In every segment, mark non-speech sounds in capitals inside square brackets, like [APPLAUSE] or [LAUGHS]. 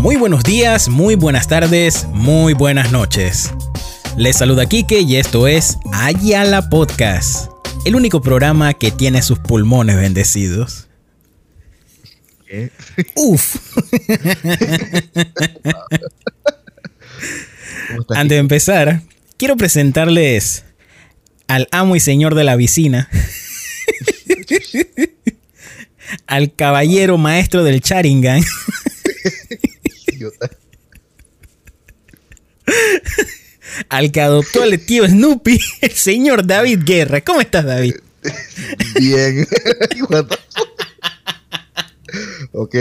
Muy buenos días, muy buenas tardes, muy buenas noches. Les saluda Kike y esto es Ayala Podcast, el único programa que tiene sus pulmones bendecidos. ¿Qué? Uf. ¿Cómo estás, Antes de empezar, quiero presentarles al amo y señor de la vicina, [LAUGHS] al caballero maestro del Charingan, [LAUGHS] idiota? [LAUGHS] al que adoptó al tío Snoopy, [LAUGHS] el señor David Guerra. ¿Cómo estás, David? [LAUGHS] Bien. Ok.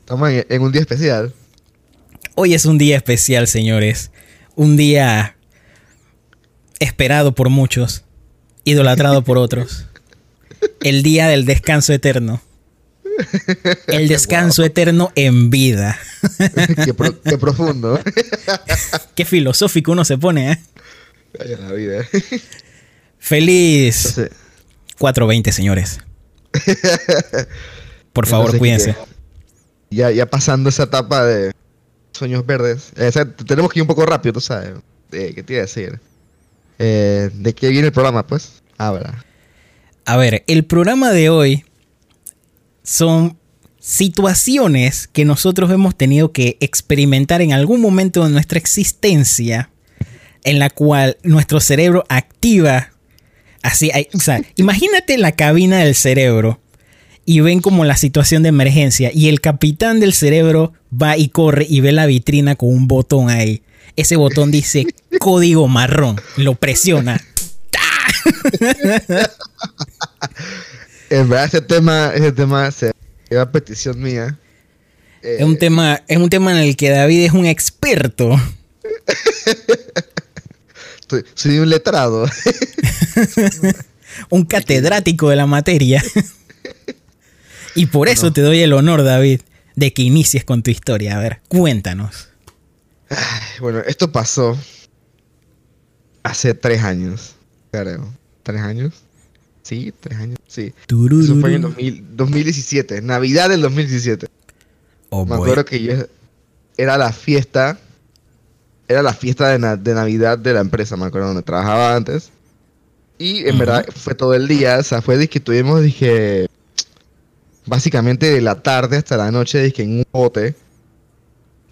Estamos en un día especial. Hoy es un día especial, señores. Un día esperado por muchos, idolatrado por otros. El día del descanso eterno. El descanso eterno en vida. [LAUGHS] qué, pro- qué profundo. [LAUGHS] Qué filosófico uno se pone, ¿eh? Ay, la vida. Feliz Entonces, 420, señores. [LAUGHS] Por favor, entonces, cuídense. Ya, ya pasando esa etapa de sueños verdes. eh, o sea, tenemos que ir un poco rápido, tú sabes. Eh, ¿Qué te iba a decir? Eh, ¿De qué viene el programa, pues? Habla. A ver, el programa de hoy son situaciones que nosotros hemos tenido que experimentar en algún momento de nuestra existencia en la cual nuestro cerebro activa así, o sea, imagínate la cabina del cerebro y ven como la situación de emergencia y el capitán del cerebro va y corre y ve la vitrina con un botón ahí. Ese botón dice código marrón, lo presiona. [LAUGHS] En verdad, ese tema, ese tema se lleva a petición mía. Eh, Es un tema, es un tema en el que David es un experto. [LAUGHS] soy un letrado. [LAUGHS] un catedrático de la materia. [LAUGHS] y por eso te doy el honor, David, de que inicies con tu historia. A ver, cuéntanos. bueno, esto pasó hace tres años, creo. ¿Tres años? Sí, tres años. Sí. Eso fue en el 2000 2017, Navidad del 2017. Oh, Me boy. acuerdo que yo era la fiesta, era la fiesta de, na- de Navidad de la empresa, me acuerdo donde trabajaba antes. Y en verdad fue todo el día, o sea, fue de que tuvimos, dije, básicamente de la tarde hasta la noche, dije, en un bote.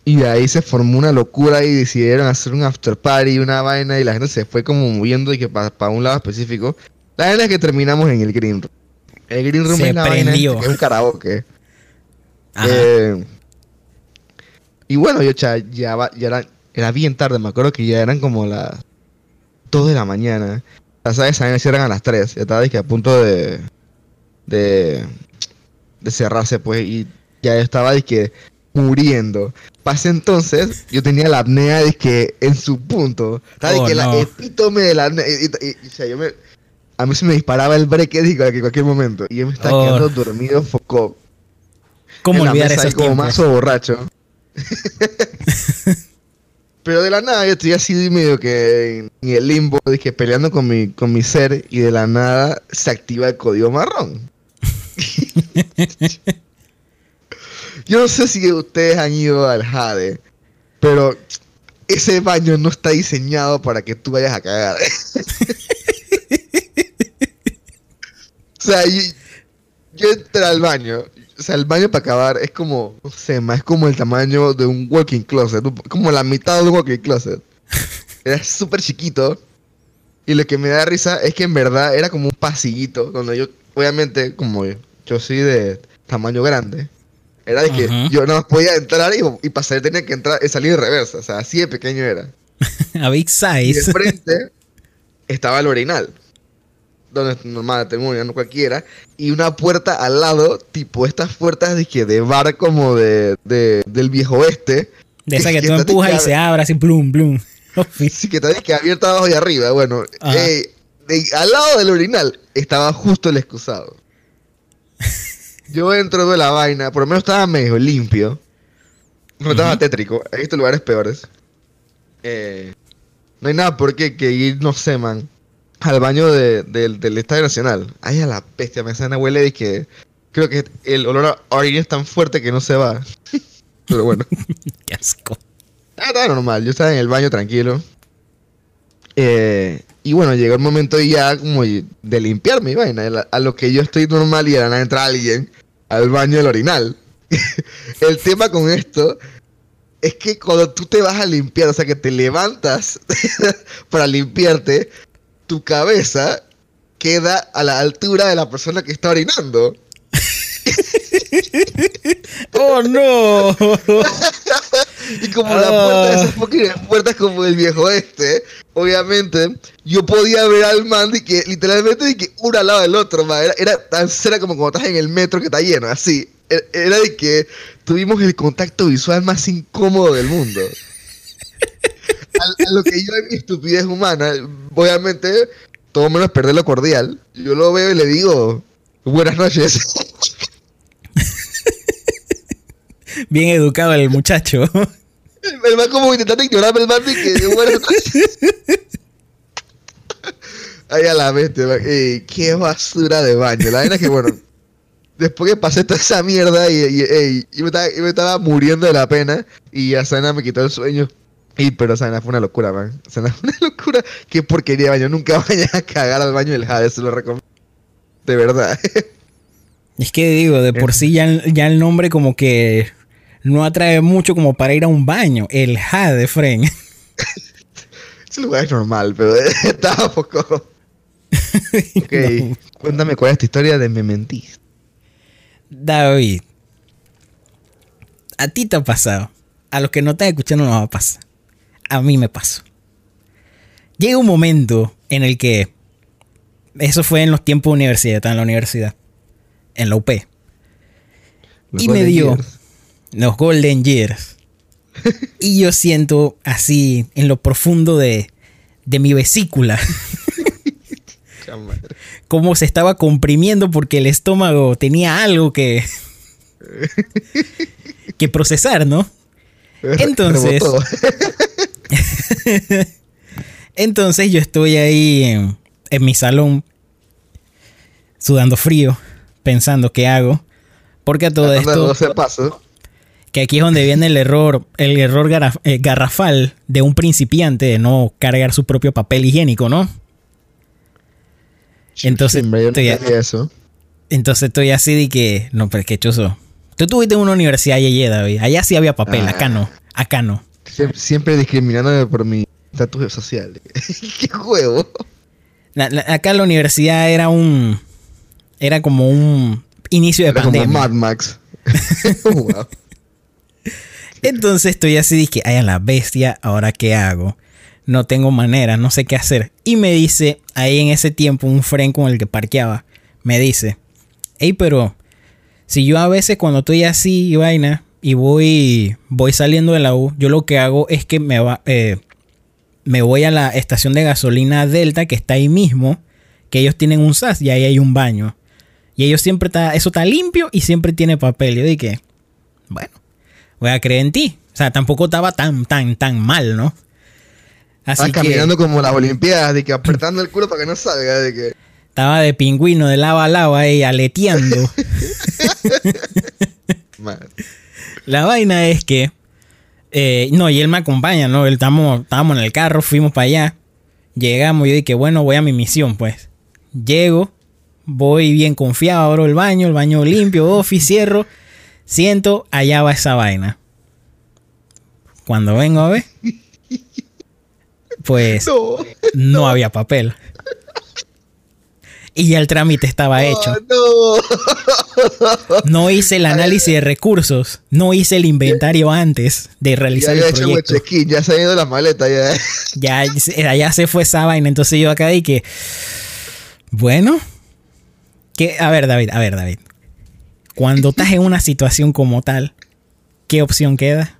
Y de ahí se formó una locura y decidieron hacer un after party, una vaina, y la gente se fue como moviendo que para un lado específico. La vaina es que terminamos en el green room. El green room Se es la vaina que es un karaoke. Eh, y bueno, yo ya, ya era, era bien tarde, me acuerdo que ya eran como las 2 de la mañana. Las sabes, se cierran a las 3. Ya estaba dizque, a punto de, de, de cerrarse, pues, y ya estaba dizque, muriendo. Pase entonces, yo tenía la apnea dizque, en su punto. Estaba Oh, dizque, la epítome de la apnea. Y, y- y- o sea, yo me, a mí se me disparaba el break dizque, en cualquier momento. Y yo me estaba Oh. quedando dormido, foco ¿Cómo en la olvidar mesa ahí esos como mazo borracho. [LAUGHS] Pero de la nada yo estoy así medio que en, en el limbo, dije, peleando con mi, con mi ser y de la nada se activa el código marrón. [LAUGHS] yo no sé si ustedes han ido al Jade, pero ese baño no está diseñado para que tú vayas a cagar. [LAUGHS] o sea, yo, yo entré al baño. O sea, el baño para acabar es como, no sé, más como el tamaño de un walking closet. Como la mitad de un walking closet. [LAUGHS] Era súper chiquito. Y lo que me da risa es que en verdad era como un pasillito. Donde yo, obviamente, como yo, yo soy de tamaño grande. Era de que yo más podía entrar y, y pasar, tenía que entrar y salir de reversa. O sea, así de pequeño era. [LAUGHS] A Big Y de Size. frente [LAUGHS] estaba el orinal. Donde es normal, tengo orinal cualquiera. Y una puerta al lado, tipo estas puertas de, que de bar como de, de- del viejo oeste. De esa que [LAUGHS] que tú empujas y se abre así, plum, plum. [LAUGHS] Sí, que está que abierta abajo y arriba. Bueno, eh, de- al lado del orinal estaba justo el excusado. [LAUGHS] Yo entro de la vaina, por lo menos estaba medio limpio. No estaba Ujú. tétrico. He visto lugares peores. Eh, no hay nada por qué que ir, no sé, man, al baño de- del- del Estadio Nacional. Ay, a la bestia, me sana huele de que creo que el olor a orina es tan fuerte que no se va. [LAUGHS] Pero bueno. [LAUGHS] Qué asco. Ah, estaba normal, yo estaba en el baño tranquilo. Eh, y bueno, llegó el momento ya como de limpiar mi vaina. A, a lo que yo estoy normal y de la nada entra alguien al baño del orinal. [LAUGHS] el tema con esto es que cuando tú te vas a limpiar, o sea que te levantas para limpiarte, tu cabeza queda a la altura de la persona que está orinando. ¡Oh, no! [LAUGHS] y como la puerta de esas puertas como el viejo este, obviamente, yo podía ver al man y que literalmente de que uno al lado del otro, man. Era, era tan cerca como cuando estás en el metro que está lleno, así. E-, era de que tuvimos el contacto visual más incómodo del mundo. A, lo que yo en mi estupidez humana, obviamente, todo menos perder lo cordial. Yo lo veo y le digo, buenas noches. [LAUGHS] Bien educado el muchacho. El man como intentando ignorarme el man que buenas noches. Ay, a la bestia, Ey, qué basura de baño. La verdad es que, bueno, después que pasé toda esa mierda y, y, me estaba, me, estaba, muriendo de la pena y Asana me quitó el sueño. Y, pero Asana fue una locura, man. Asana fue una [LAUGHS] locura. Qué porquería de baño. Nunca [LAUGHS] vayas a cagar al baño del Jade, se lo recomiendo. De verdad. [LAUGHS] Es que digo, de por sí ya, ya el nombre como que no atrae mucho como para ir a un baño. El Jade, Fren. Ese lugar es normal, pero estaba poco... Ok, no. cuéntame cuál es tu historia de me mentís. David, a ti te ha pasado. A los que no están escuchando no va a pasar. A mí me pasó. Llega un momento en el que. Eso fue en los tiempos de universidad, en la universidad. En la UP. Los y me dio years. los Golden Years. [LAUGHS] y yo siento así, en lo profundo de, de mi vesícula. [LAUGHS] Cómo se estaba comprimiendo porque el estómago tenía algo que. [LAUGHS] que procesar, ¿no? Entonces. [LAUGHS] entonces yo estoy ahí en, en, mi salón, sudando frío, pensando qué hago. Porque a todo esto. Paso. Que aquí es donde viene el error, el error garraf, eh, garrafal de un principiante de no cargar su propio papel higiénico, ¿no? Entonces, sí, estoy, eso. entonces estoy así de que, no, pero qué chuzo. Tú tuviste una universidad Yeye, David. Allá sí había papel, ah. acá no. Acá no. Siempre, siempre discriminándome por mi estatus social. [LAUGHS] ¡Qué juego! La, la, acá la universidad era un. Era como un inicio de era pandemia. Como Mad Max. [LAUGHS] [LAUGHS] wow. Entonces estoy así que, ay, a la bestia, ¿ahora qué hago? No tengo manera, no sé qué hacer. Y me dice, ahí en ese tiempo, un friend con el que parqueaba, me dice, hey, pero si yo a veces cuando estoy así y vaina y voy, voy saliendo de la U, yo lo que hago es que me, va, eh, me voy a la estación de gasolina Delta que está ahí mismo, que ellos tienen un SAS y ahí hay un baño. Y ellos siempre está, eso está limpio y siempre tiene papel. Yo dije, bueno, voy a creer en ti. O sea, tampoco estaba tan, tan, tan mal, ¿no? Así caminando como las Olimpiadas, de que apretando el culo para que no salga, de que... Estaba de pingüino de lava a lava ahí aleteando. [LAUGHS] La vaina es que. Eh, no, y él me acompaña, ¿no? Él estábamos, estábamos en el carro, fuimos para allá. Llegamos, yo dije, bueno, voy a mi misión, pues. Llego, voy bien confiado, abro el baño, el baño limpio, office, cierro. Siento, allá va esa vaina. Cuando vengo a ver, [LAUGHS] pues no, no había papel. Y ya el trámite estaba oh, hecho. No. no hice el [LAUGHS] análisis de recursos. No hice el inventario antes de realizar ya el proyecto. Hecho ya se ha ido la maleta. Ya. ya, ya se fue esa vaina. Entonces yo acá y que... Bueno. Que, a ver, David. A ver, David. Cuando estás en una situación como tal, ¿qué opción queda?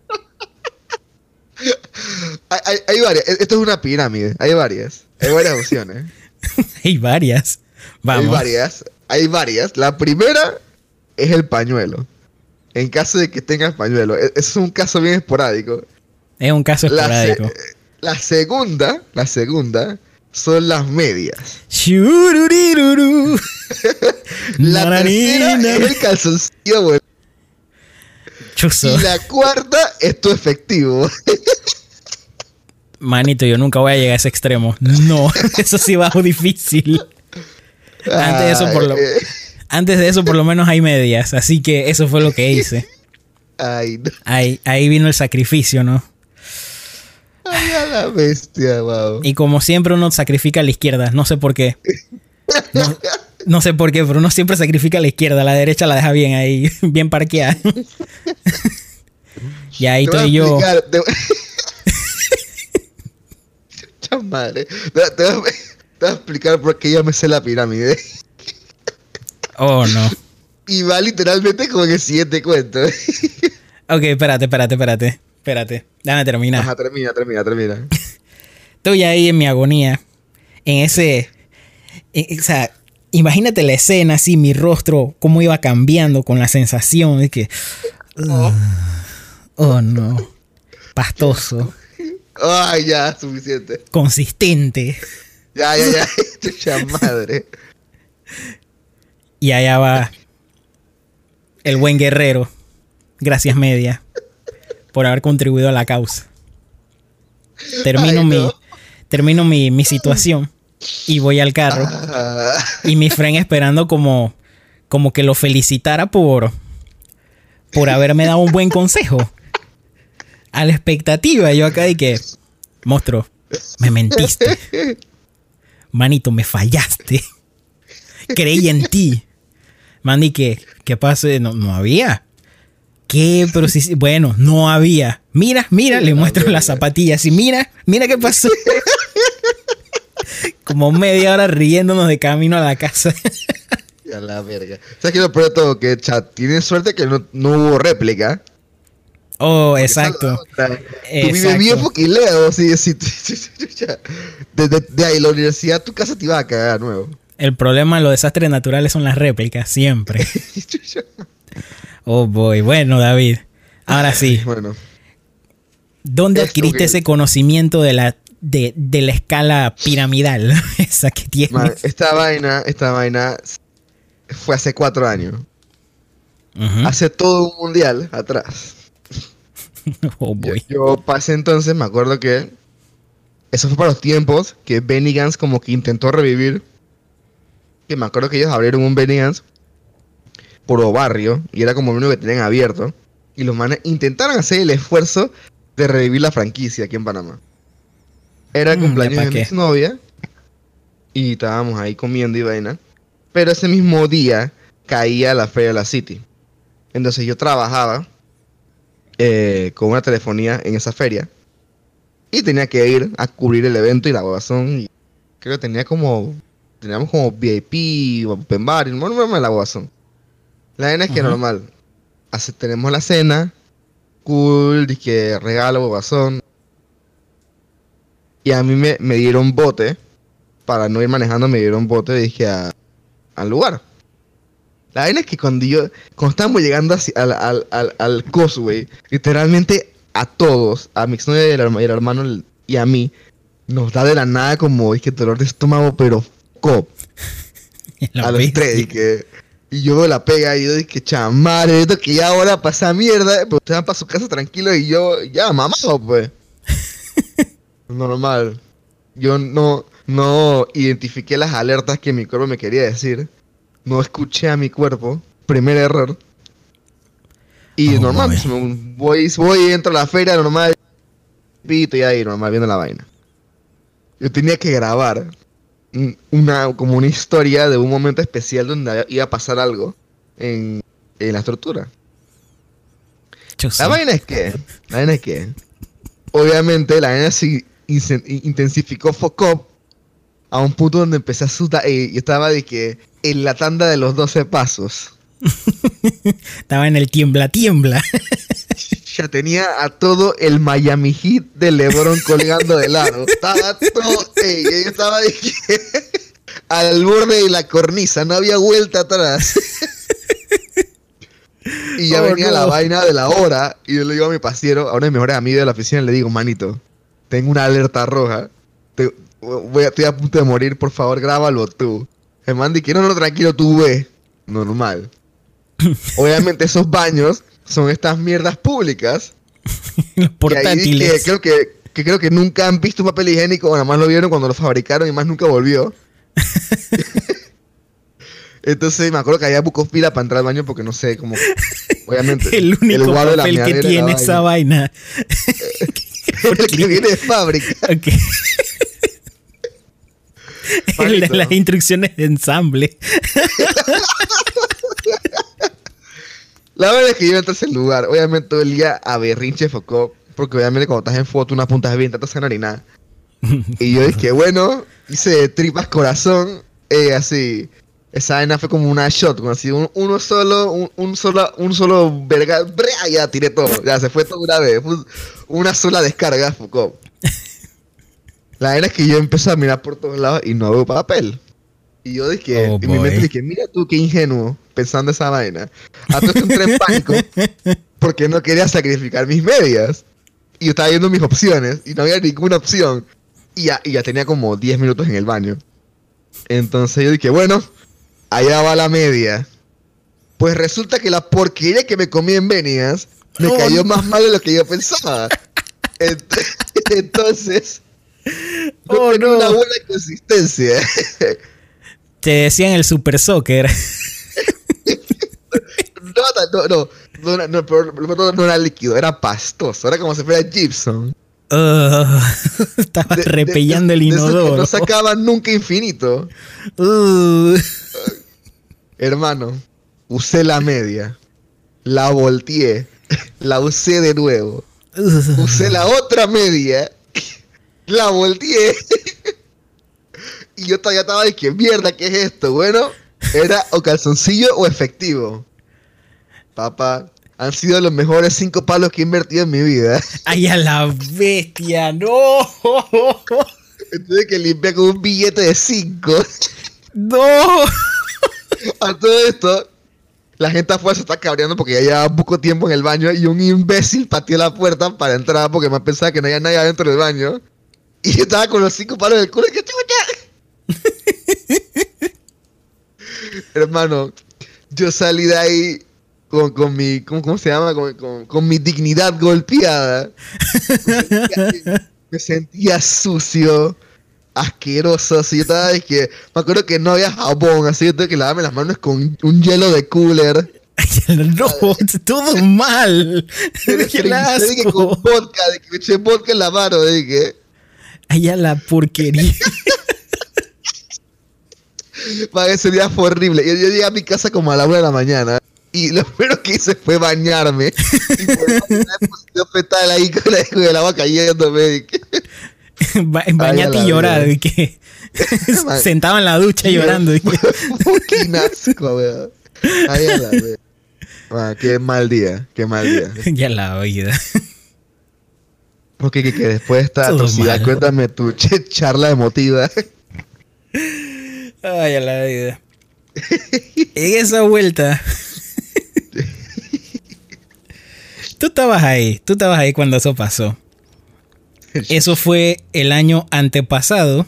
hay, hay, hay varias. Esto es una pirámide. Hay varias. Hay varias opciones. [LAUGHS] hay varias. Vamos. Hay varias, hay varias. La primera es el pañuelo. En caso de que tengas pañuelo. E, Es un caso bien esporádico. Es un caso esporádico. La, se la segunda, la segunda, son las medias. [LAUGHS] La tercera es el calzoncillo. Y la cuarta es tu efectivo. Manito, yo nunca voy a llegar a ese extremo. No, [LAUGHS] eso sí bajo difícil. Antes de eso, por lo, Ay, antes de eso, por lo menos hay medias. Así que eso fue lo que hice. Ay, no. Ahí, ahí vino el sacrificio, ¿no? Ay, a la bestia, wow. Y como siempre uno sacrifica a la izquierda, no sé por qué. No, no sé por qué, pero uno siempre sacrifica a la izquierda, la derecha la deja bien ahí, [LAUGHS] bien parqueada. y ahí Te voy a estoy yo. te-. Te, [LAUGHS] te voy a, te voy a explicar por qué me sé la pirámide. Oh, no. Y va literalmente como en el siguiente cuento. Ok, espérate, espérate, espérate. Espérate, déjame terminar. Ajá, termina, termina, termina. Estoy ahí en mi agonía. En ese. en- o sea, imagínate la escena así, mi rostro, cómo iba cambiando con la sensación de que. Oh. Oh no. Pastoso. Ay, ya, suficiente. Consistente. Ya, ya, ya. [LAUGHS] [LAUGHS] Chucha madre. Y allá va. El buen guerrero. Gracias, media. Por haber contribuido a la causa. Termino Ay, mi. no. Termino mi, mi situación. Y voy al carro. Ah, Y mi friend esperando como, como que lo felicitara por, por haberme dado un buen consejo. A la expectativa, yo acá de que, monstruo, me mentiste. [LAUGHS] Manito, me fallaste. [LAUGHS] Creí en ti. Man, y que, ¿qué pase? No, no había. ¿Qué? Pero sí, bueno, no había. Mira, mira, le muestro las zapatillas y mira, mira qué pasó. [LAUGHS] Como media hora riéndonos de camino a la casa. ya la verga. ¿Sabes qué es lo peor todo? Que chat, tienes suerte que no, no hubo réplica. Oh, exacto. Tú vives bien foquileo, sí, sí. [LAUGHS] Desde de ahí, la universidad, tu casa te iba a cagar de nuevo. El problema de los desastres naturales son las réplicas, siempre. [LAUGHS] Oh boy, bueno, David. Ahora sí, [LAUGHS] Bueno, ¿dónde Esto adquiriste que- ese conocimiento de la, de, de la escala piramidal? Esa que tienes. man, esta vaina, esta vaina fue hace cuatro años. Hace todo un mundial atrás. [LAUGHS] Oh Yo, boy. yo pasé entonces, me acuerdo que eso fue para los tiempos que Benny Gantz como que intentó revivir. Que me acuerdo que ellos abrieron un Benny Gantz por barrio y era como el único que tenían abierto. Y los manes intentaron hacer el esfuerzo de revivir la franquicia aquí en Panamá. Era el Mm, cumpleaños ¿ya pa' de mi novia y estábamos ahí comiendo y vaina. Pero ese mismo día caía la Feria de la City. Entonces yo trabajaba eh, con una telefonía en esa feria. Y tenía que ir a cubrir el evento y la guasón. Creo que tenía como. Teníamos como VIP, open bar, y no no me la guasón. La vaina es que normal. Hace, tenemos la cena, cool, que regalo, guasón. Y a mí me, me dieron bote. Para no ir manejando, me dieron bote, dije, a- al lugar. La vaina es que cuando yo, cuando estábamos llegando al, al, al, al Causeway, literalmente a todos, a mi exnovia y al hermano y a mí, nos da de la nada como, es que dolor de estómago, pero cop, [LAUGHS] a los tres, y que, y yo veo la pega y yo dije, chamare, esto que ya ahora pasa mierda, pero ustedes van para su casa tranquilo y yo, ya, mamado, pues. [LAUGHS] Normal. Yo no, no identifiqué las alertas que mi cuerpo me quería decir. No escuché a mi cuerpo. Primer error. Y Oh, normal, pues, voy, voy, entro a la feria, normal. Pito y ahí, normal, viendo la vaina. Yo tenía que grabar un- una, como una historia de un momento especial donde iba a pasar algo en, en la estructura. La vaina es que, la vaina es que, obviamente la vaina se intensificó foco a un punto donde empecé a sudar y yo estaba de que en la tanda de los 12 pasos. [LAUGHS] Estaba en el tiembla, tiembla. [LAUGHS] Ya tenía a todo el Miami Heat de LeBron colgando de lado. Estaba todo, ey, yo estaba de que [LAUGHS] al borde de la cornisa, no había vuelta atrás. Y ya Oh, venía no. la vaina de la hora. Y yo le digo a mi pasiero, a uno de mis mejores amigos de la oficina, le digo, manito, tengo una alerta roja. Te- voy a, estoy a punto de morir, por favor, grábalo tú. El man dice, no, no, tranquilo, tú ve. Normal. [LAUGHS] Obviamente esos baños son estas mierdas públicas. [LAUGHS] Los portátiles. que creo que, que creo que nunca han visto un papel higiénico, o nada más lo vieron cuando lo fabricaron y más nunca volvió. [LAUGHS] Entonces me acuerdo que había buco fila para entrar al baño porque no sé, como obviamente el único guaro de la papel que tiene era esa vaina. el que viene de fábrica. Ok. [LAUGHS] El de las instrucciones de ensamble. La verdad es que yo entré a ese lugar, obviamente todo el día a berrinche focó, porque obviamente cuando estás en foto una punta bien, te hacen orinar. Y yo dije, bueno, hice tripas corazón, eh, así. Esa vaina fue como una shot, como así, un- uno solo, un, un solo, un solo verga, brea, ya tiré todo, ya se fue todo una vez, una sola descarga, Foucault. La verdad es que yo empecé a mirar por todos lados y no veo papel. Y yo dije, Oh, en mi mente dije, mira tú qué ingenuo, pensando esa vaina. A todo esto entré en pánico [LAUGHS] porque no quería sacrificar mis medias. Y yo estaba viendo mis opciones y no había ninguna opción. Y ya, y ya tenía como 10 minutos en el baño. Entonces yo dije, bueno, allá va la media. Pues resulta que la porquería que me comí en Venias me Oh, cayó no. más mal de lo que yo pensaba. Ent- [LAUGHS] Entonces, Oh, tenía no. una buena consistencia. [LAUGHS] Te decían el super soccer. [LAUGHS] No, no, pero era líquido, era pastoso, era como si fuera Gibson. Ugh, [LAUGHS] estaba De- repellando el de- inodoro. No sacaban nunca infinito. Uh, Hermano, usé la media, la volteé, la usé de nuevo, uh. usé la otra media, la volteé. [LAUGHS] Y yo todavía estaba de que mierda, ¿qué es esto? Bueno, era o calzoncillo o efectivo. Papá, han sido los mejores cinco palos que he invertido en mi vida. [LAUGHS] ¡Ay, a la bestia! ¡No! [LAUGHS] Tuve que limpiar con un billete de 5. ¡No! A todo esto, la gente afuera se está cabreando porque ya llevaba poco tiempo en el baño y un imbécil pateó la puerta para entrar porque más pensaba que no había nadie adentro del baño. [LAUGHS] Y yo estaba con los cinco palos del culo y que chucha. [LAUGHS] Hermano, yo salí de ahí con, con mi, ¿cómo, cómo se llama? Con, con- con mi dignidad golpeada. Me sentía sucio, asqueroso. Así yo estaba de que, me acuerdo que no había jabón, así yo tuve que lavarme las manos con un hielo de cooler. ¡Ay, [LAUGHS] no! ¡Todo mal! ¡Qué que asco! con vodka, de que me eché vodka en la mano, de que, ¡Ay, a la porquería! [LAUGHS] para ese día fue horrible. Yo, yo llegué a mi casa como a la una de la mañana. Y lo primero que hice fue bañarme. Y por puse fetal ahí con, la, con el agua cayéndome. de Ba- Bañate y llorar. y que Man. Sentado en la ducha llorando. que- [LAUGHS] Fucking asco, weón. Ay, a la [LAUGHS] qué mal día, qué mal día. ya la vida. Ok, que, que después de esta [LAUGHS] Todo atrocidad, mal. cuéntame tu [LAUGHS] charla emotiva. Ay, a la vida. En esa vuelta. [LAUGHS] tú estabas ahí, tú estabas ahí cuando eso pasó. Eso fue el año antepasado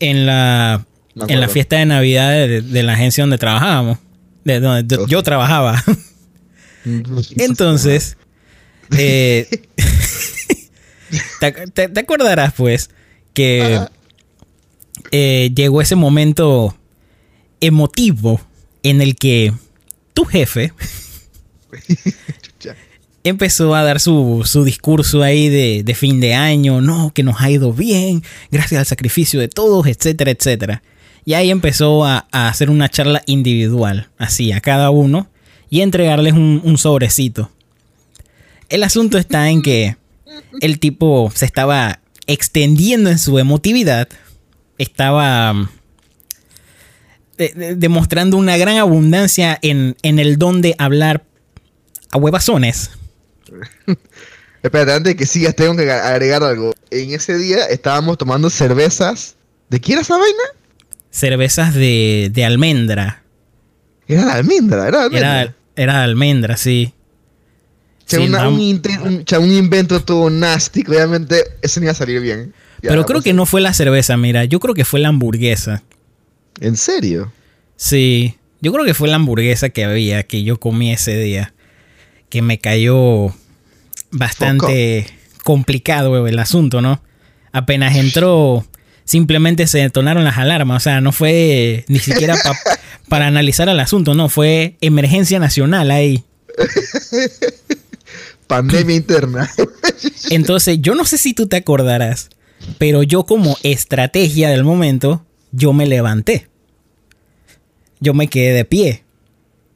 en la, en la fiesta de Navidad de, de la agencia donde trabajábamos. De donde yo- yo trabajaba. Entonces, eh, te, te- te acordarás pues que eh, llegó ese momento emotivo en el que tu jefe empezó a dar su, su discurso ahí de, de fin de año, no, que nos ha ido bien, gracias al sacrificio de todos, etcétera, etcétera. Y ahí empezó a, a hacer una charla individual, así, a cada uno, y entregarles un, un sobrecito. El asunto está en que el tipo se estaba extendiendo en su emotividad, estaba mm, de- de- demostrando una gran abundancia en, en el don de hablar a huevazones. [LAUGHS] Espérate, antes de que sigas, tengo que agregar algo. En ese día estábamos tomando cervezas. ¿De qué era esa vaina? cervezas de, de almendra. Era de almendra, era de almendra. Era, era de almendra, sí. Che, Sí, una- no- un, invento todo nasty, obviamente eso no iba a salir bien. Ya, pero creo pues, que no fue la cerveza, mira. Yo creo que fue la hamburguesa. ¿En serio? Sí, yo creo que fue la hamburguesa que había, que yo comí ese día, que me cayó bastante complicado el asunto, ¿no? Apenas entró, simplemente se detonaron las alarmas, o sea, no fue ni siquiera [LAUGHS] para analizar el asunto, no, fue emergencia nacional ahí. [LAUGHS] Pandemia interna. [LAUGHS] Entonces, yo no sé si tú te acordarás, pero yo como estrategia del momento, yo me levanté. Yo me quedé de pie,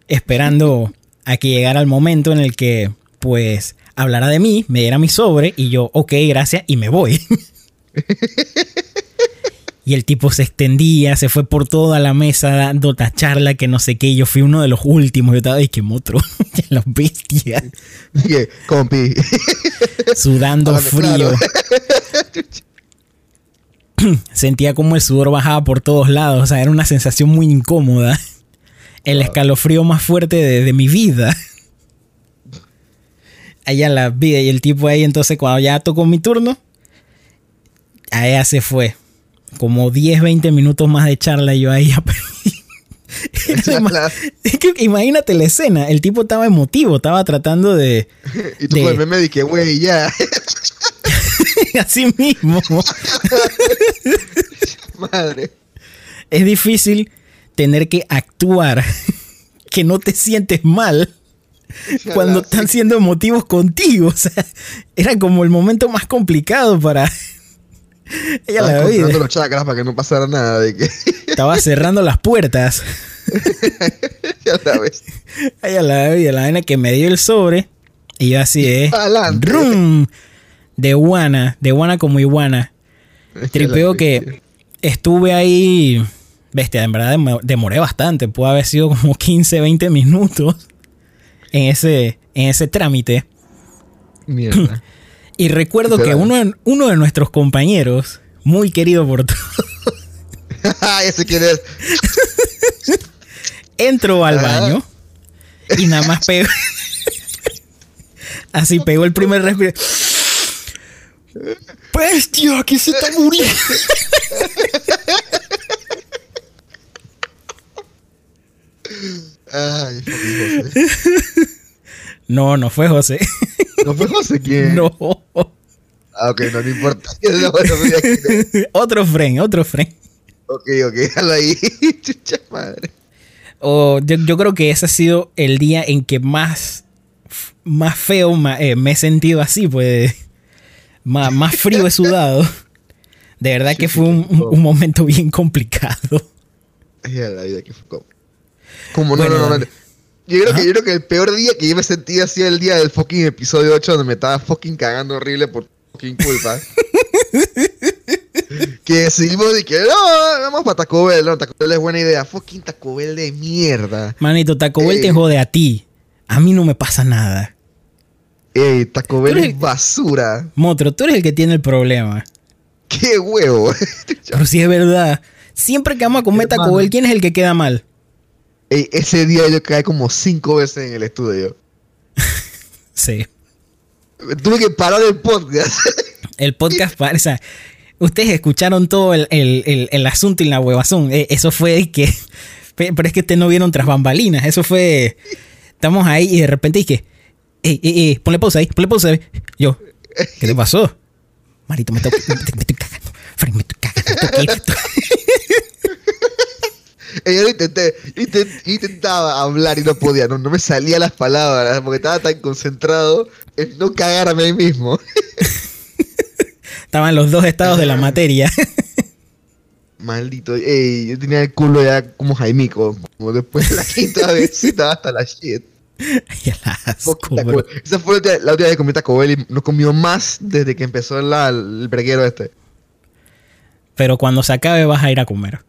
esperando a que llegara el momento en el que, pues, hablara de mí, me diera mi sobre y yo, ok, gracias, y me voy. [LAUGHS] y el tipo se extendía, se fue por toda la mesa dando esta charla que no sé qué. Yo fui uno de los últimos. Yo estaba, ay, qué motro, los [LAUGHS] bestias. Dije, compi. [LAUGHS] Sudando frío. [LAUGHS] Sentía como el sudor bajaba por todos lados. O sea, era una sensación muy incómoda. El escalofrío más fuerte de, mi vida. Allá la vida. Y el tipo ahí, entonces, cuando ya tocó mi turno, allá se fue. Como 10, 20 minutos más de charla y yo ahí [LAUGHS] imagínate la escena, el tipo estaba emotivo, estaba tratando de... [LAUGHS] y tú de... me dije, güey, ya. [LAUGHS] Así mismo. Madre. Es difícil tener que actuar que no te sientes mal cuando están siendo emotivos contigo. O sea, era como el momento más complicado para, ella la veía. los chakras para que no pasara nada de que. [LAUGHS] Estaba cerrando las puertas. [LAUGHS] ya sabes. [LAUGHS] Ella la veía, la vaina que me dio el sobre. Y yo así de. ¡Rum! De iguana, de iguana como iguana. Tripeo que estuve ahí. Bestia, en verdad demoré bastante. Pudo haber sido como 15, 20 minutos en ese, en ese trámite. Mierda. [CLEARS THROAT] Y recuerdo que uno, uno de nuestros compañeros, muy querido por todos. [LAUGHS] Ese quién es. [LAUGHS] Entró al baño y nada más pegó. Así pegó el primer respiro. ¡Bestia! ¡Que se está muriendo! [LAUGHS] Ay, no, no fue José. ¿No fue José quién? No. Ah, ok, no, [LAUGHS] no importa. otro friend, otro friend. Ok, ok, déjalo ahí. [LAUGHS] Chucha madre. Oh, yo, creo que ese ha sido el día en que más, más feo eh, me he sentido así, pues. Más, más frío he sudado. De verdad que fue un, un, momento bien complicado. [LAUGHS] La vida que fue como. Como no, no, no, yo creo, que, yo creo que el peor día que yo me sentí así el día del fucking episodio 8 donde me estaba fucking cagando horrible por fucking culpa. [LAUGHS] que decidimos y que no, vamos para Taco Bell, no, Taco Bell es buena idea. Fucking Taco Bell de mierda. Manito, Taco Bell te eh. jode a ti. A mí no me pasa nada. Ey, Taco Bell es basura. Motro, tú eres el que tiene el problema. ¡Qué huevo! Pero si es verdad. Siempre que vamos a comer Taco Bell, ¿quién es el que queda mal? Ese día yo caí como cinco veces en el estudio. [LAUGHS] sí. Tuve que parar el podcast. [LAUGHS] el podcast, o sea, ustedes escucharon todo el, asunto y la huevazón. Eh, eso fue que. [LAUGHS] Pero es que ustedes no vieron tras bambalinas. Eso fue. Estamos ahí y de repente dije. Ey, ey, ey, ponle pausa ahí, ponle pausa ahí. Yo, ¿qué te pasó? Marito, me, estoy cagando. Frank, me estoy cagando. Yo lo intenté, intentaba hablar y no podía, no, me salían las palabras porque estaba tan concentrado en no cagarme ahí mismo. [LAUGHS] Estaban los dos estados de la materia. [LAUGHS] Maldito, ey, yo tenía el culo ya como Jaimico, como después de la quinta [LAUGHS] vez estaba hasta la shit. Esa fue la última vez que comí Taco Bell y no comió más desde que empezó el breguero este. Pero cuando se acabe vas a ir a comer.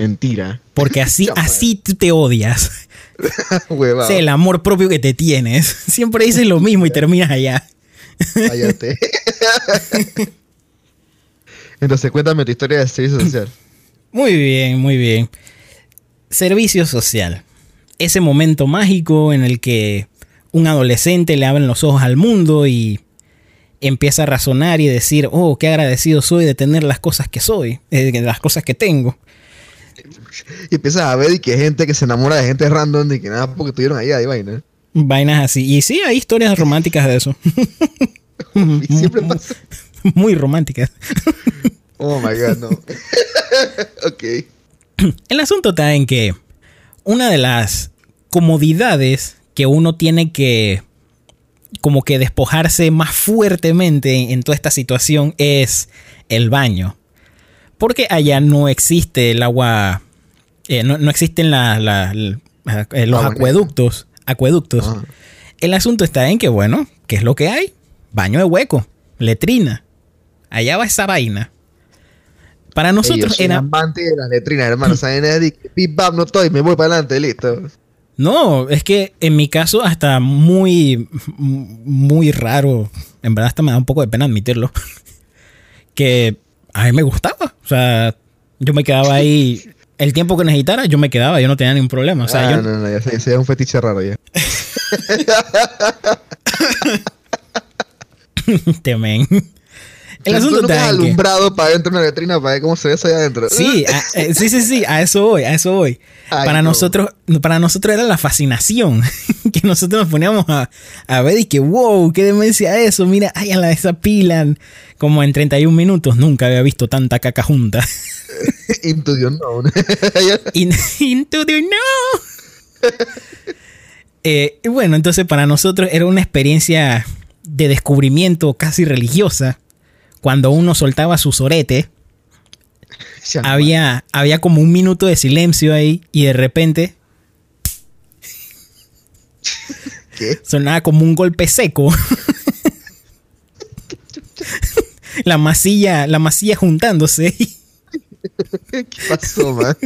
Mentira. Porque así, así tú te odias. [LAUGHS] sé el amor propio que te tienes. [LAUGHS] Siempre dices lo mismo y terminas allá. Cállate. [LAUGHS] Entonces, cuéntame tu historia de servicio social. [CLEARS THROAT] Muy bien, muy bien. Servicio social. Ese momento mágico en el que un adolescente le abren los ojos al mundo y empieza a razonar y decir, oh, qué agradecido soy de tener las cosas que soy, de las cosas que tengo. Y empiezas a ver y que gente que se enamora de gente random y que nada porque estuvieron allá y vaina. Vainas así. Y sí, hay historias románticas de eso. [LAUGHS] Y siempre pasa. Muy románticas. [LAUGHS] Oh my god, no. [LAUGHS] ok. El asunto está en que una de las comodidades que uno tiene que como que despojarse más fuertemente en toda esta situación es el baño. Porque allá no existe el agua, eh, no, no existen la- la- la- eh, los Agua acueductos. Acueductos. Ah. El asunto está en que, bueno, ¿qué es lo que hay? Baño de hueco, letrina. Allá va esa vaina. Para nosotros soy era... amante de las letrinas, hermano. Bap no estoy, me voy para adelante, listo. No, es que en mi caso hasta muy, muy raro, en verdad hasta me da un poco de pena admitirlo, [LAUGHS] que a mí me gustaba. O sea, yo me quedaba ahí, el tiempo que necesitara, yo me quedaba, yo no tenía ningún problema. O sea, ah, yo, no, no, ya sé, ese es un fetiche raro ya. [LAUGHS] temen. El asunto que- alumbrado para adentro de una letrina para ver cómo se ve eso allá adentro. Sí, a- [LAUGHS] eh, sí, sí, sí, a eso voy, a eso voy. Ay, para no. nosotros, para nosotros era la fascinación [LAUGHS] que nosotros nos poníamos a, a ver y que wow, qué demencia eso, mira, ay, a la esa pila, como en 31 minutos nunca había visto tanta caca junta. [LAUGHS] Into the unknown. In- Into the no. Eh, bueno, entonces para nosotros era una experiencia de descubrimiento casi religiosa. Cuando uno soltaba su sorete, Ya, había, había como un minuto de silencio ahí y de repente [LAUGHS] ¿Qué? sonaba como un golpe seco. [LAUGHS] la masilla, la masilla juntándose. [LAUGHS] ¿Qué pasó, man?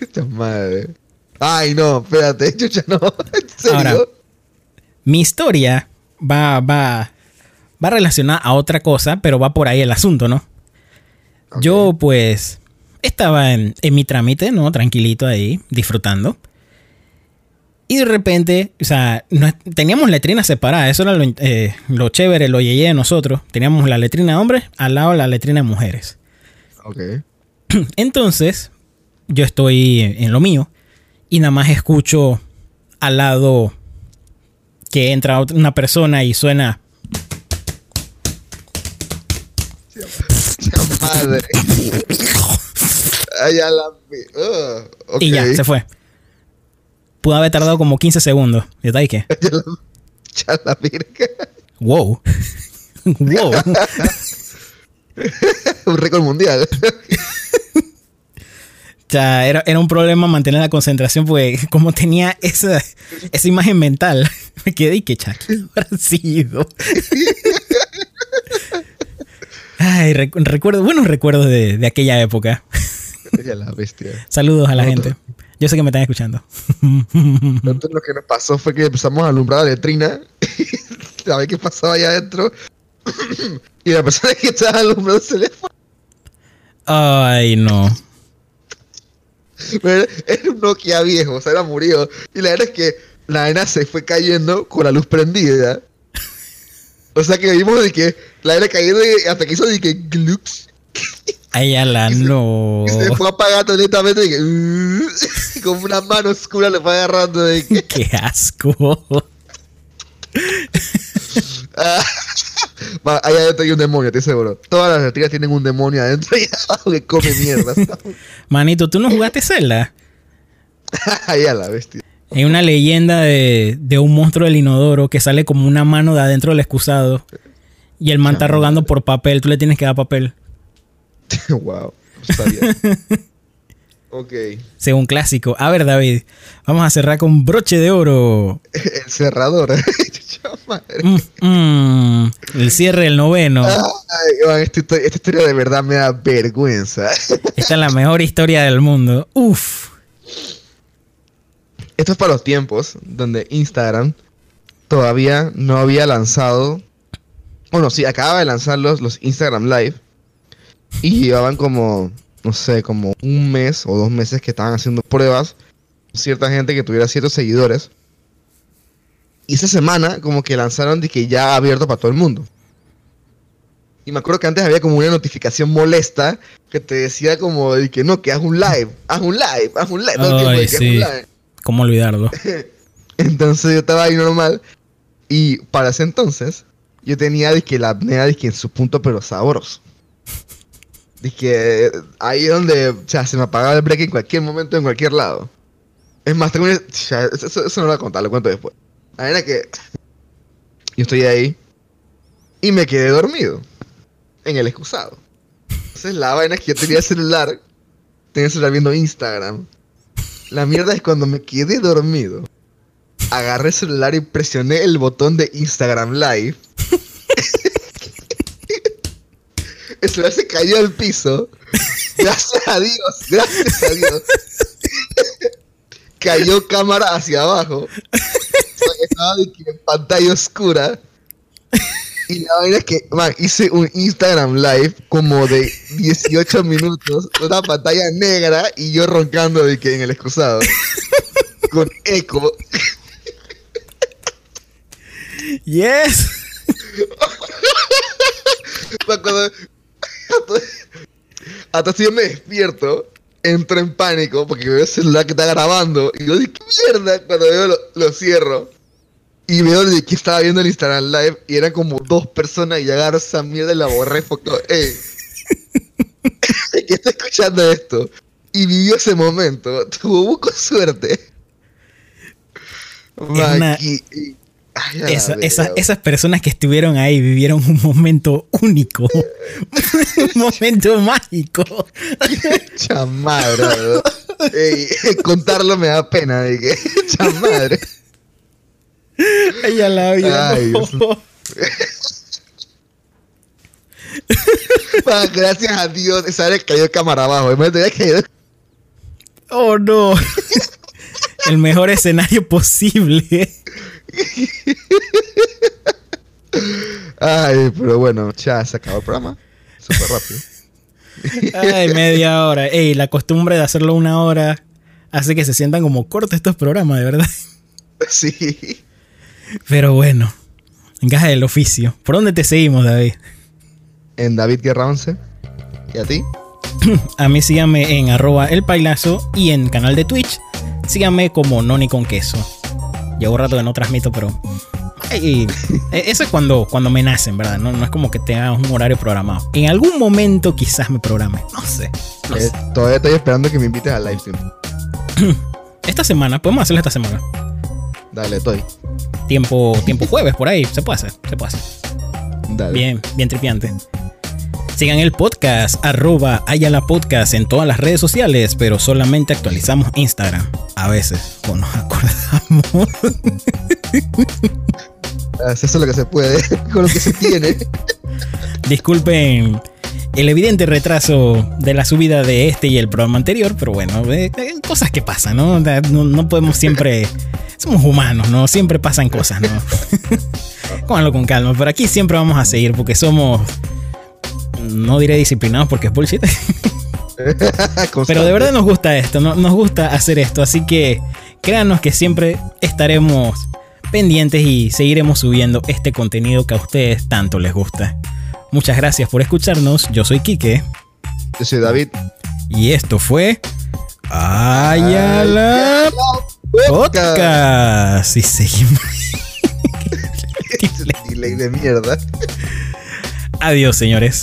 Esta madre. Ay, no, espérate, chucha, no. ¿En serio? Ahora, Mi historia va, va, va relacionada a otra cosa, pero va por ahí el asunto, ¿no? Yo, pues, estaba en, en mi trámite, ¿no? Tranquilito ahí, disfrutando. Y de repente, o sea, no- teníamos letrinas separadas. Eso era lo, eh, lo chévere, lo yeye de nosotros. Teníamos la letrina de hombres al lado de la letrina de mujeres. Ok. [CLEARS THROAT] Entonces, yo estoy en lo mío y nada más escucho al lado que entra una persona y suena. Madre. Ay, ya la. Ugh, ok. Y ya, se fue. Pudo haber tardado como 15 segundos. ¿Y está ahí qué? [LAUGHS] Ya la, ya virga. Wow. wow. [LAUGHS] Un récord mundial. [LAUGHS] O sea, era, era un problema mantener la concentración porque como tenía esa, esa imagen mental, me quedé y que chato habrá sido. Ay, recu- recuerdo, buenos recuerdos de, de aquella época. ya la bestia. [LAUGHS] Saludos a la gente. Yo sé que me están escuchando. Entonces lo que nos pasó fue que empezamos a alumbrar [LAUGHS] la letrina. a ver qué pasaba allá adentro. [COUGHS] y la persona que estaba alumbrando se le fue. Ay, no. Pero Era un Nokia viejo, o sea, era murió. Y la verdad es que la arena se fue cayendo con la luz prendida. O sea que vimos de que la arena cayendo y hasta que hizo de que glux. [LAUGHS] Ay, ala, no. Y se fue apagando lentamente de que, uh, [LAUGHS] y como una mano oscura le fue agarrando de que, [LAUGHS] Qué asco. ah, ahí adentro hay un demonio, estoy seguro. Todas las letrinas tienen un demonio adentro y abajo que come mierda. Manito, ¿tú no jugaste Zelda? ahí a la bestia. Hay una leyenda de, de un monstruo del inodoro que sale como una mano de adentro del excusado. Y el man está rogando por papel. Tú le tienes que dar papel. [LAUGHS] wow, sabía. [LAUGHS] ok. Según clásico. A ver, David. Vamos a cerrar con broche de oro. [LAUGHS] El cerrador. Mm, mm, el cierre del noveno. Ay, esta, historia, esta historia de verdad me da vergüenza. Esta es la mejor historia del mundo. Uf. Esto es para los tiempos donde Instagram todavía no había lanzado. Bueno, sí, acababa de lanzar los, los Instagram Live. Y llevaban como, no sé, como un mes o dos meses que estaban haciendo pruebas. Cierta gente que tuviera ciertos seguidores. Y esa semana como que lanzaron de que ya abierto para todo el mundo. Y me acuerdo que antes había como una notificación molesta que te decía como de que no, que haz un live, haz un live, haz un live. todo el tiempo que haz un live. ¿Cómo olvidarlo? [LAUGHS] Entonces yo estaba ahí normal. Y para ese entonces, yo tenía dizque, la apnea dizque, en su punto, pero sabroso. [LAUGHS] Dizque, ahí es donde o sea, se me apagaba el break en cualquier momento, en cualquier lado. Es más, tengo una- o sea, eso, eso- eso no lo voy a contar, lo cuento después. La verdad que yo estoy ahí y me quedé dormido en el excusado. Entonces la vaina es que yo tenía el celular, tenía el celular viendo Instagram. La mierda es cuando me quedé dormido agarré el celular y presioné el botón de Instagram Live. [LAUGHS] el celular se cayó al piso. Gracias a Dios, gracias a Dios. cayó cámara hacia abajo. Estaba en pantalla oscura. Y la vaina es que, man, hice un Instagram Live como de 18 minutos, una pantalla negra y yo roncando de que en el excusado. Con eco. Yes. Cuando hasta si yo me despierto, entro en pánico porque veo el celular que está grabando y yo digo, ¿qué mierda? Cuando veo lo, lo cierro y veo de que estaba viendo el Instagram Live y eran como dos personas y agarro esa mierda y la borré porque, que está escuchando esto y vivió ese momento, tuvo buco suerte. Man, una- ay, Esa- esa- esas personas que estuvieron ahí vivieron un momento único. [LAUGHS] un momento mágico. [LAUGHS] Bro. Ey, [LAUGHS] contarlo me da pena. De que, chamadre. Ella la. Ay, [LAUGHS] no. Pa, Gracias a Dios, esa vez cayó cámara abajo. Me tenía caído. Oh no. El mejor escenario posible. Ay, pero bueno, ya se acabó el programa. Súper rápido. Ay, media hora. Ey, la costumbre de hacerlo una hora hace que se sientan como cortos estos programas, de verdad. Sí. Pero bueno, encaja del oficio. ¿Por dónde te seguimos, David? En David Guerra 11. ¿Y a ti? [LAUGHS] A mí síganme en arroba el pailazo y en canal de Twitch síganme como Noni con queso. Llevo rato que no transmito, pero... Ay, eh, eso es cuando, cuando me nacen, ¿verdad? No, no es como que tenga un horario programado. En algún momento quizás me programe. No sé. no Eh, sé. todavía estoy esperando que me invites al live stream. [CLEARS THROAT] Esta semana, podemos hacerlo esta semana. Dale, estoy. Tiempo, tiempo jueves, por ahí. Se puede hacer, se puede hacer. Dale. Bien, bien tripiante. Sigan el podcast, arroba Ayala Podcast en todas las redes sociales, pero solamente actualizamos Instagram. A veces, o nos acordamos. [LAUGHS] Eso es lo que se puede, [LAUGHS] con lo que se tiene. Disculpen el evidente retraso de la subida de este y el programa anterior, pero bueno, eh, eh, cosas que pasan, ¿no? No, no podemos siempre. [LAUGHS] Somos humanos, ¿no? Siempre pasan cosas, ¿no? [LAUGHS] Con calma, pero aquí siempre vamos a seguir porque somos. No diré disciplinados porque es bullshit. [LAUGHS] Pero de verdad nos gusta esto, no- nos gusta hacer esto, así que créanos que siempre estaremos pendientes y seguiremos subiendo este contenido que a ustedes tanto les gusta. Muchas gracias por escucharnos, yo soy Quique Yo soy David. y esto fue Ayala Podcast y seguimos. [LAUGHS] De mierda. Adiós señores.